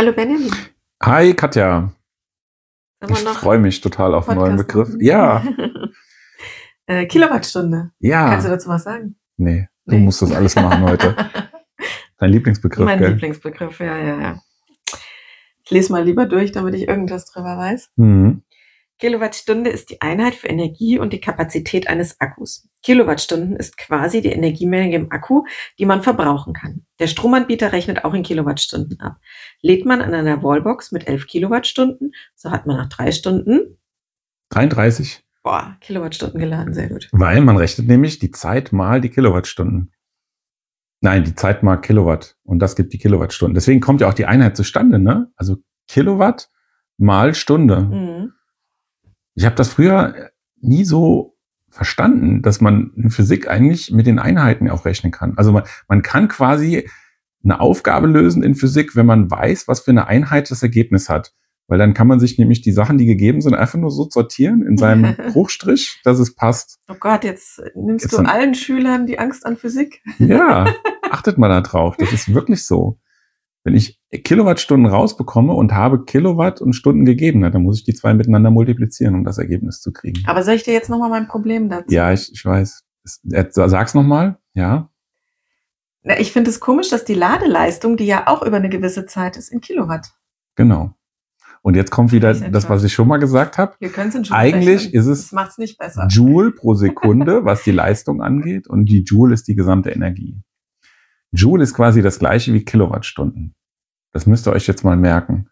Hallo Benjamin. Hi Katja. Ich freue mich total auf einen neuen Begriff. Ja, äh, Kilowattstunde. Kannst du ja. dazu was sagen? Nee, du Nee. musst das alles machen heute. Dein Lieblingsbegriff, mein gell? Lieblingsbegriff, ja, ja, ja. Ich lese mal lieber durch, damit ich irgendwas drüber weiß. Mhm. Kilowattstunde ist die Einheit für Energie und die Kapazität eines Akkus. Kilowattstunden ist quasi die Energiemenge im Akku, die man verbrauchen kann. Der Stromanbieter rechnet auch in Kilowattstunden ab. Lädt man an einer Wallbox mit 11 Kilowattstunden, so hat man nach drei Stunden, 33. boah, Kilowattstunden geladen, sehr gut. Weil man rechnet nämlich die Zeit mal die Kilowattstunden. Nein, die Zeit mal Kilowatt. Und das gibt die Kilowattstunden. Deswegen kommt ja auch die Einheit zustande, ne? Also Kilowatt mal Stunde. Mhm. Ich habe das früher nie so verstanden, dass man in Physik eigentlich mit den Einheiten auch rechnen kann. Also man, man kann quasi eine Aufgabe lösen in Physik, wenn man weiß, was für eine Einheit das Ergebnis hat. Weil dann kann man sich nämlich die Sachen, die gegeben sind, einfach nur so sortieren in seinem Bruchstrich, dass es passt. Oh Gott, jetzt nimmst Jetzt du allen Schülern die Angst an Physik. Ja, achtet mal da drauf. Das ist wirklich so. Wenn ich Kilowattstunden rausbekomme und habe Kilowatt und Stunden gegeben, dann muss ich die zwei miteinander multiplizieren, um das Ergebnis zu kriegen. Aber soll ich dir jetzt nochmal mein Problem dazu? Ja, ich, ich weiß. Es- äh, Sag's nochmal. Ja. Na, ich finde es komisch, dass die Ladeleistung, die ja auch über eine gewisse Zeit ist, in Kilowatt. Genau. Und jetzt kommt wieder das, was ich schon mal gesagt habe. Wir können es Joule Eigentlich rechnen. ist es Das nicht besser. Joule pro Sekunde, was die Leistung angeht. Und die Joule ist die gesamte Energie. Joule ist quasi das gleiche wie Kilowattstunden. Das müsst ihr euch jetzt mal merken.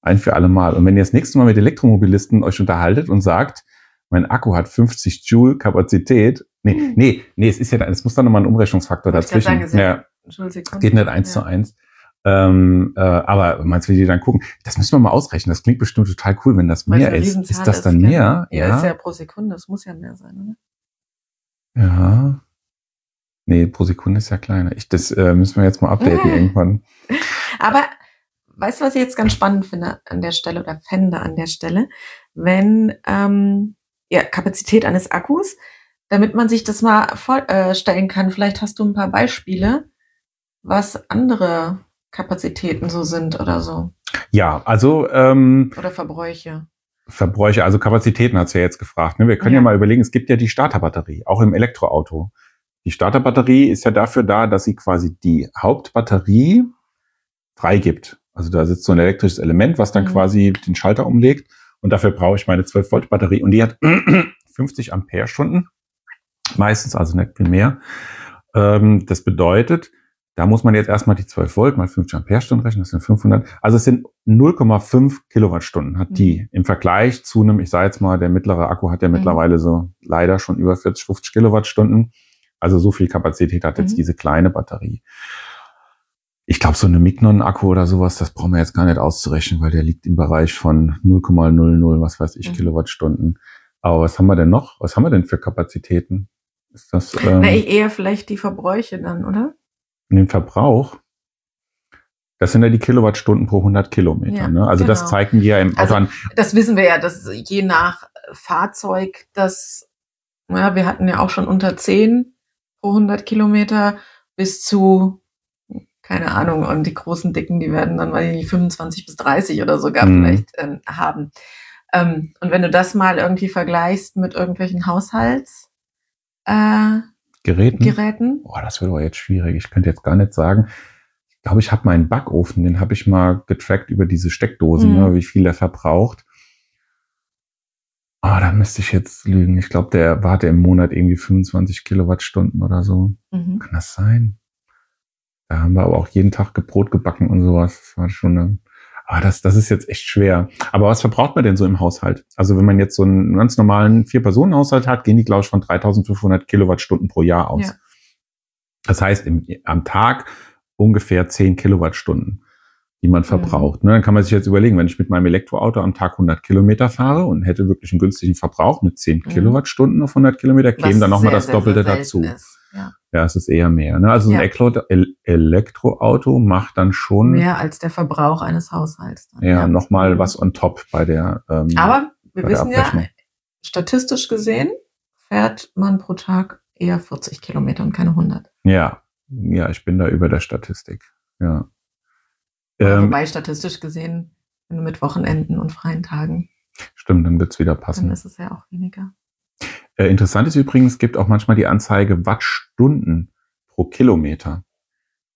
Ein für alle Mal. Und wenn ihr das nächste Mal mit Elektromobilisten euch unterhaltet und sagt, mein Akku hat 50 Joule Kapazität. Nee, Hm. nee, nee, es ist ja, es muss dann nochmal ein Umrechnungsfaktor Wollte ich dazwischen. sagen, ist ja- ja, Sekunde. geht nicht eins Ja. zu eins. Ähm, äh, aber meinst du, wie die dann gucken? Das müssen wir mal ausrechnen. Das klingt bestimmt total cool, wenn das Weil mehr ist. Ist das dann gell? mehr? Ja, ist ja pro Sekunde. Das muss ja mehr sein, oder? Ja. Nee, pro Sekunde ist ja kleiner. Ich, das äh, müssen wir jetzt mal updaten Ja. irgendwann. Aber weißt du, was ich jetzt ganz spannend finde an der Stelle oder fände an der Stelle? Wenn ähm, ja, Kapazität eines Akkus, damit man sich das mal vorstellen kann, vielleicht hast du ein paar Beispiele, was andere Kapazitäten so sind oder so. Ja, also ähm, Oder Verbräuche. Verbräuche, also Kapazitäten hat's ja jetzt gefragt. Ne? Wir können ja. Ja. mal überlegen, es gibt ja die Starterbatterie, auch im Elektroauto. Die Starterbatterie ist ja dafür da, dass sie quasi die Hauptbatterie freigibt. Also da sitzt so ein elektrisches Element, was dann Mhm. quasi den Schalter umlegt. Und dafür brauche ich meine 12 Volt Batterie. Und die hat 50 Ampere-Stunden. Meistens, also nicht viel mehr. Ähm, das bedeutet, da muss man jetzt erstmal die 12 Volt mal 50 Ampere-Stunden rechnen. Das sind 500. Also es sind 0,5 Kilowattstunden hat die Mhm. im Vergleich zu einem, ich sage jetzt mal, der mittlere Akku hat ja Mhm. mittlerweile so leider schon über 40, 50 Kilowattstunden. Also so viel Kapazität hat jetzt Mhm. diese kleine Batterie. Ich glaube, so eine Mignon-Akku oder sowas, das brauchen wir jetzt gar nicht auszurechnen, weil der liegt im Bereich von 0,00, was weiß ich, Mhm. Kilowattstunden. Aber was haben wir denn noch? Was haben wir denn für Kapazitäten? Ist das ähm, Na, ich eher vielleicht die Verbräuche dann, oder? den Verbrauch? Das sind ja die Kilowattstunden pro 100 Kilometer. Ja, ne? Also das genau. zeigen die ja im Auto Also- an. Das wissen wir ja, dass je nach Fahrzeug, das, ja, wir hatten ja auch schon unter 10 pro 100 Kilometer bis zu, keine Ahnung, und die großen Dicken, die werden dann, weiß ich nicht, 25 bis 30 oder sogar Mhm. vielleicht ähm, haben. Ähm, und wenn du das mal irgendwie vergleichst mit irgendwelchen Haushalts, äh, Geräten. Geräten, Boah, das wird aber jetzt schwierig. Ich könnte jetzt gar nicht sagen. Ich glaube, ich habe meinen Backofen, den habe ich mal getrackt über diese Steckdosen, Mhm. ne, wie viel er verbraucht. Ah, da müsste ich jetzt lügen. Ich glaube, der warte im Monat irgendwie 25 Kilowattstunden oder so. mhm. Kann das sein? Da haben wir aber auch jeden Tag Brot gebacken und sowas. Das war schon eine, ah, das, das ist jetzt echt schwer. Aber was verbraucht man denn so im Haushalt? Also wenn man jetzt so einen ganz normalen Vier-Personen-Haushalt hat, gehen die, glaube ich, von 3500 Kilowattstunden pro Jahr aus. Ja. Das heißt, im, am Tag ungefähr 10 Kilowattstunden, die man verbraucht. Ne, dann kann man sich jetzt überlegen, wenn ich mit meinem Elektroauto am Tag 100 Kilometer fahre und hätte wirklich einen günstigen Verbrauch mit 10 Mhm. Kilowattstunden auf 100 Kilometer, käme dann nochmal das Doppelte dazu. Ja. Ja, es ist eher mehr. Ne? Also Ja. ein Elektro El Elektroauto macht dann schon Mehr als der Verbrauch eines Haushalts. Dann. ja, nochmal was on top bei der. Ähm, Aber wir wissen ja, statistisch gesehen fährt man pro Tag eher 40 Kilometer und keine 100. ja, ja, ich bin da über der Statistik. Ja. Ähm, Wobei statistisch gesehen, wenn du mit Wochenenden und freien Tagen, stimmt, dann wird's wieder dann passen. ist es ja auch weniger. Äh, interessant ist übrigens, es gibt auch manchmal die Anzeige Wattstunden pro Kilometer.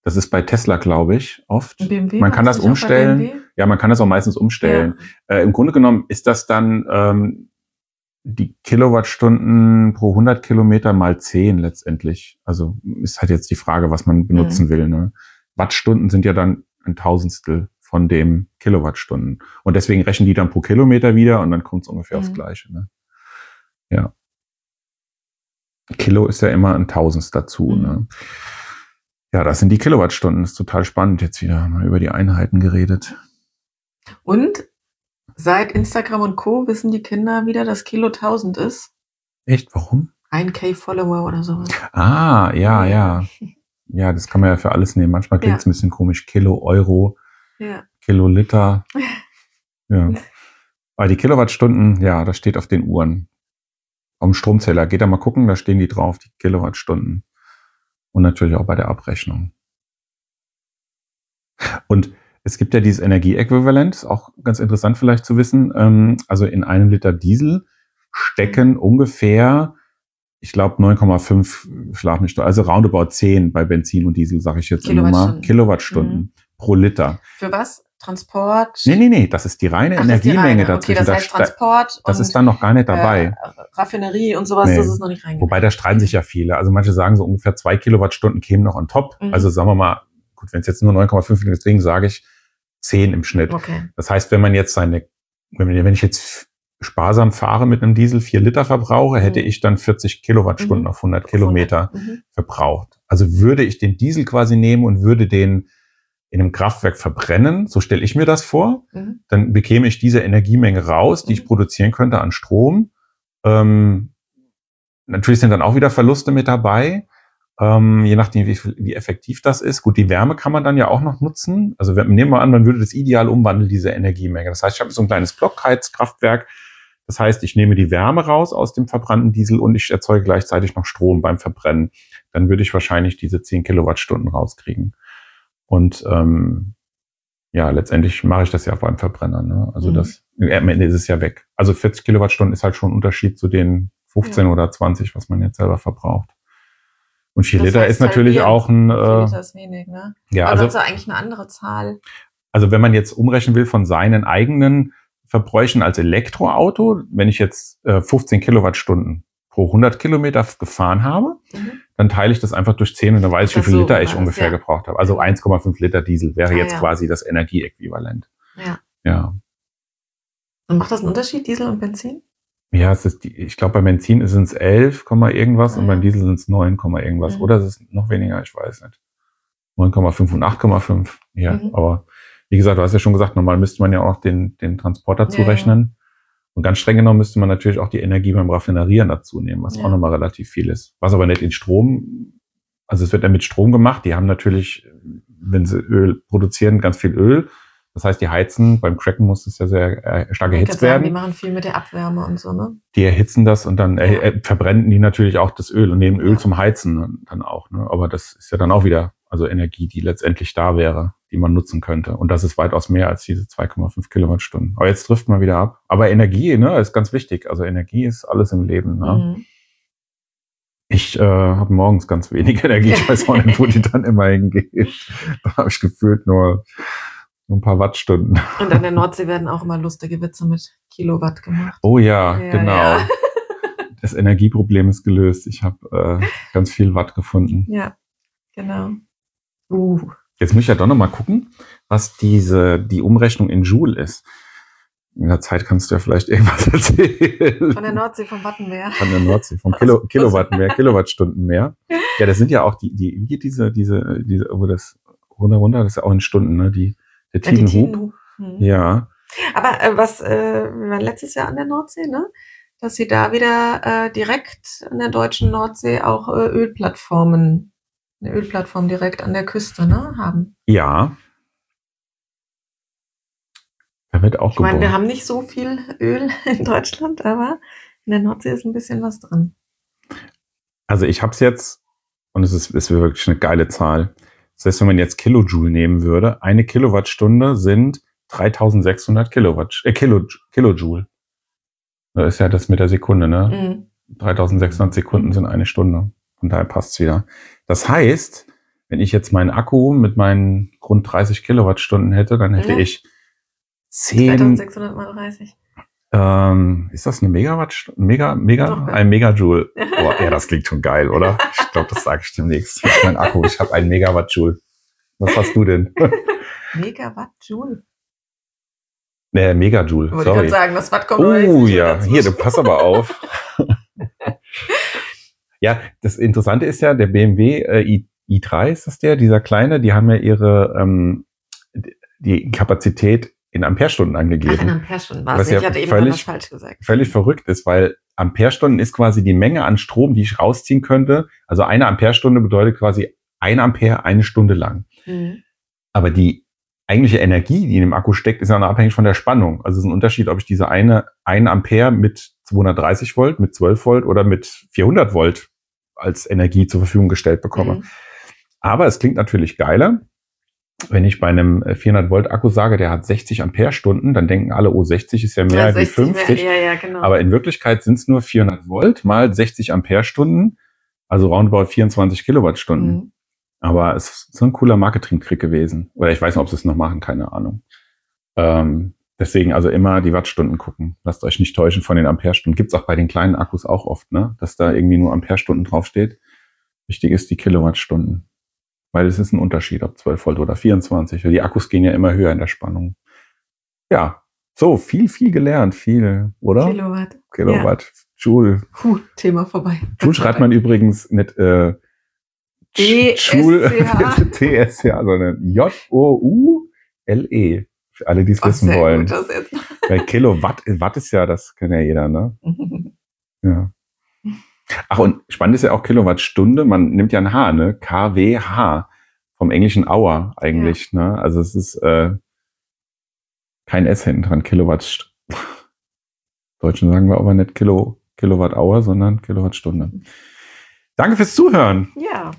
Das ist bei Tesla, glaube ich, oft. BMW Man kann das umstellen. Ja, man kann das auch meistens umstellen. Äh, Im Grunde genommen ist das dann ähm, die Kilowattstunden pro 100 Kilometer mal 10 letztendlich. Also ist halt jetzt die Frage, was man benutzen will. Ne? Wattstunden sind ja dann ein Tausendstel von dem Kilowattstunden. Und deswegen rechnen die dann pro Kilometer wieder und dann kommt es ungefähr aufs Mhm. Gleiche. Ne? Ja. Kilo ist ja immer ein Tausendst dazu. Mhm. Ne? Ja, das sind die Kilowattstunden. Das ist total spannend. Jetzt wieder mal über die Einheiten geredet. Und seit Instagram und Co. wissen die Kinder wieder, dass Kilo 1000 ist. Echt? Warum? 1K Follower oder sowas. Ah, ja, ja. Ja, das kann man ja für alles nehmen. Manchmal klingt es ein bisschen komisch. Kilo, Euro, Ja. Kiloliter. Ja. Aber die Kilowattstunden, ja, das steht auf den Uhren. Am Stromzähler. Geht da mal gucken, da stehen die drauf, die Kilowattstunden. Und natürlich auch bei der Abrechnung. Und es gibt ja dieses Energieäquivalent, auch ganz interessant vielleicht zu wissen. Ähm, also in einem Liter Diesel stecken ungefähr, ich glaube 9,5 Schlag mich, also roundabout 10 bei Benzin und Diesel, sage ich jetzt immer mal, Kilowattstunden. Kilowattstunden pro Liter. Für was? Transport? Nee, nee, nee, das ist die reine Ach, Energiemenge reine. Okay, dazwischen. das heißt Transport das ist dann noch gar nicht dabei. Äh, Raffinerie und sowas, Nee. das ist noch nicht reingegangen. Wobei da streiten sich ja viele. Also manche sagen so ungefähr zwei Kilowattstunden kämen noch on top. Mhm. Also sagen wir mal, gut, wenn es jetzt nur 9,5 sind, deswegen sage ich 10 im Schnitt. Okay. Das heißt, wenn man jetzt seine, wenn ich jetzt sparsam fahre mit einem Diesel, 4 Liter verbrauche, hätte Mhm. ich dann 40 Kilowattstunden Mhm. auf 100 Kilometer Mhm. verbraucht. Also würde ich den Diesel quasi nehmen und würde den in einem Kraftwerk verbrennen, so stelle ich mir das vor, Mhm. dann bekäme ich diese Energiemenge raus, die ich Mhm. produzieren könnte an Strom. Ähm, natürlich sind dann auch wieder Verluste mit dabei, ähm, je nachdem, wie, wie effektiv das ist. Gut, die Wärme kann man dann ja auch noch nutzen. Also wenn, nehmen wir an, man würde das ideal umwandeln, diese Energiemenge. Das heißt, ich habe so ein kleines Blockheizkraftwerk. Das heißt, ich nehme die Wärme raus aus dem verbrannten Diesel und ich erzeuge gleichzeitig noch Strom beim Verbrennen. Dann würde ich wahrscheinlich diese 10 Kilowattstunden rauskriegen. Und ähm, ja, letztendlich mache ich das ja beim Verbrenner. Ne? Also Mhm. das am Ende ist es ja weg. Also 40 Kilowattstunden ist halt schon ein Unterschied zu den 15 Ja. oder 20, was man jetzt selber verbraucht. Und 4 Das Liter ist halt natürlich Bier. auch ein, äh, Liter ist wenig, ne? ja, Also, also, also eigentlich eine andere Zahl. also wenn man jetzt umrechnen will von seinen eigenen Verbräuchen als Elektroauto, wenn ich jetzt äh, 15 Kilowattstunden pro 100 Kilometer gefahren habe, Mhm. Dann teile ich das einfach durch 10 und dann weiß ich, wie viel so, Liter ich ungefähr ja. gebraucht habe. Also 1,5 Liter Diesel wäre Ah, jetzt ja. quasi das Energieäquivalent. Ja. Ja. Und macht das einen Unterschied, Diesel und Benzin? Ja, es ist die, ich glaube, bei Benzin ist es 11, Komma irgendwas Ah, und beim ja. Diesel sind es 9, Komma irgendwas. Mhm. Oder es ist noch weniger, ich weiß nicht. 9,5 und 8,5. Ja, Mhm. aber wie gesagt, du hast ja schon gesagt, normal müsste man ja auch noch den, den Transport dazu Ja, ja. rechnen. Und ganz streng genommen müsste man natürlich auch die Energie beim Raffinerieren dazu nehmen, was Ja. auch nochmal relativ viel ist. Was aber nicht in Strom, also es wird ja mit Strom gemacht. Die haben natürlich, wenn sie Öl produzieren, ganz viel Öl. Das heißt, die heizen, beim Cracken muss es ja sehr äh, stark erhitzt werden die machen viel mit der Abwärme und so, ne? die erhitzen das und dann äh, Ja. äh, verbrennen die natürlich auch das Öl und nehmen Öl Ja. zum Heizen dann auch. Ne? Aber das ist ja dann auch wieder also Energie, die letztendlich da wäre, die man nutzen könnte. Und das ist weitaus mehr als diese 2,5 Kilowattstunden. Aber jetzt trifft man wieder ab. Aber Energie, ne, ist ganz wichtig. Also Energie ist alles im Leben. Ne? Mhm. Ich äh, habe morgens ganz wenig Energie. Ich weiß auch nicht, wo die dann immer hingeht. Da habe ich gefühlt nur, nur ein paar Wattstunden. Und an der Nordsee werden auch immer lustige Witze mit Kilowatt gemacht. Oh ja, Ja, genau. ja. Das Energieproblem ist gelöst. Ich habe äh, ganz viel Watt gefunden. Ja, genau. Uh, Jetzt muss ich ja doch noch mal gucken, was diese die Umrechnung in Joule ist. In der Zeit kannst du ja vielleicht irgendwas erzählen. von der Nordsee, vom Wattenmeer. Von der Nordsee, vom Kilo, Kilowatt mehr, Kilowattstunden mehr. Ja, das sind ja auch die, die, wie geht diese, diese, diese, wo das runter, runter, das ist ja auch in Stunden, ne? Die, der Ja, Tidenhub. Mhm. Ja, Aber äh, was, äh, wir waren letztes Jahr an der Nordsee, ne? Dass sie da wieder äh, direkt an der deutschen Nordsee auch äh, Ölplattformen, eine Ölplattform direkt an der Küste, ne, haben. ja. Da wird auch Ich meine, wir haben nicht so viel Öl in Deutschland, aber in der Nordsee ist ein bisschen was drin. Also ich habe es jetzt, und es ist, ist wirklich eine geile Zahl, Das heißt, wenn man jetzt Kilojoule nehmen würde, eine Kilowattstunde sind 3600 Kilowatt, äh, Kilo, Kilojoule. Das ist ja das mit der Sekunde, ne? Mhm. 3600 Sekunden sind eine Stunde. Von daher passt's wieder. Das heißt, wenn ich jetzt meinen Akku mit meinen rund 30 Kilowattstunden hätte, dann hätte Ja. ich 10, 3600 mal 30. ähm, ist das eine Megawattstunde? Mega, mega, Doch, ein Megajoule. Boah, ja, das klingt schon geil, oder? Ich glaube, das sage ich demnächst. Ist mein Akku, ich habe einen Megawattjoule. Was hast du denn? Megawatt Joule. Nee, Megajoule, Wollte ich sorry. gerade sagen, das Watt kommt Oh ja, hier, du pass aber auf. ja, das Interessante ist ja, der BMW äh, i, i3 ist das der, dieser kleine, die haben ja ihre ähm, die Kapazität in Amperestunden Ach, in angegeben. Amperestunden war es nicht. ja Ich hatte eben völlig- falsch gesagt. Völlig verrückt ist, weil Amperestunden ist quasi die Menge an Strom, die ich rausziehen könnte. Also eine Amperestunde bedeutet quasi ein Ampere eine Stunde lang. Mhm. Aber die eigentliche Energie, die in dem Akku steckt, ist ja noch abhängig von der Spannung. Also es ist ein Unterschied, ob ich diese eine, eine Ampere mit 230 Volt, mit 12 Volt oder mit 400 Volt als Energie zur Verfügung gestellt bekomme. Mhm. Aber es klingt natürlich geiler. Wenn ich bei einem äh, 400 Volt Akku sage, der hat 60 Ampere-Stunden, dann denken alle, oh, 60 ist ja mehr Ja, wie 60 mehr- 50. Ja, ja, genau. Aber in Wirklichkeit sind es nur 400 Volt mal 60 Ampere-Stunden, also roundabout 24 Kilowattstunden. Mhm. Aber es ist so ein cooler Marketing-Trick gewesen. Oder ich weiß nicht, ob sie es noch machen, keine Ahnung. Ähm, deswegen also immer die Wattstunden gucken. Lasst euch nicht täuschen von den Amperestunden. Gibt's auch bei den kleinen Akkus auch oft, ne? Dass da irgendwie nur Amperestunden draufsteht. Wichtig ist die Kilowattstunden. Weil es ist ein Unterschied, ob 12 Volt oder 24. Weil die Akkus gehen ja immer höher in der Spannung. Ja. So, viel, viel gelernt. Viel, oder? Kilowatt. Kilowatt. Joule. Puh, Thema vorbei. Joule schreibt man übrigens nicht äh. Joule, TSCH, sondern J-O-U-L-E. Für alle, die es Oh, wissen wollen. Gut. Weil Kilowatt, Watt ist ja, das kennt ja jeder, ne? Ja. Ach, und spannend ist ja auch Kilowattstunde. Man nimmt ja ein H, ne? KWH. Vom englischen Hour eigentlich, ne? Also es ist äh, kein S hinten dran. Kilowatt. Deutschen sagen wir aber nicht Kilo, Kilowatt Hour, sondern Kilowattstunde. Danke fürs Zuhören ja.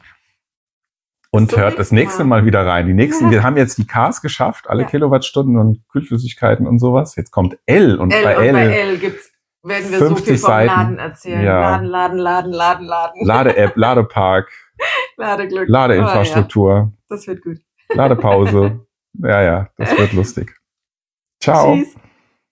Und zum hört das nächste Mal. Mal wieder rein. Die nächsten, Ja. wir haben jetzt die Ks geschafft, alle Ja. Kilowattstunden und Kühlflüssigkeiten und sowas. Jetzt kommt L und L bei und L, bei L gibt's, werden wir so 50 viel vom Seiten. Laden erzählen. Ja. Laden, Laden, Laden, Laden, Laden. Lade-App, Ladepark, Ladeglück. Ladeinfrastruktur, Oh. Das wird gut. Ladepause. Ja, ja, das wird lustig. Ciao. Tschüss.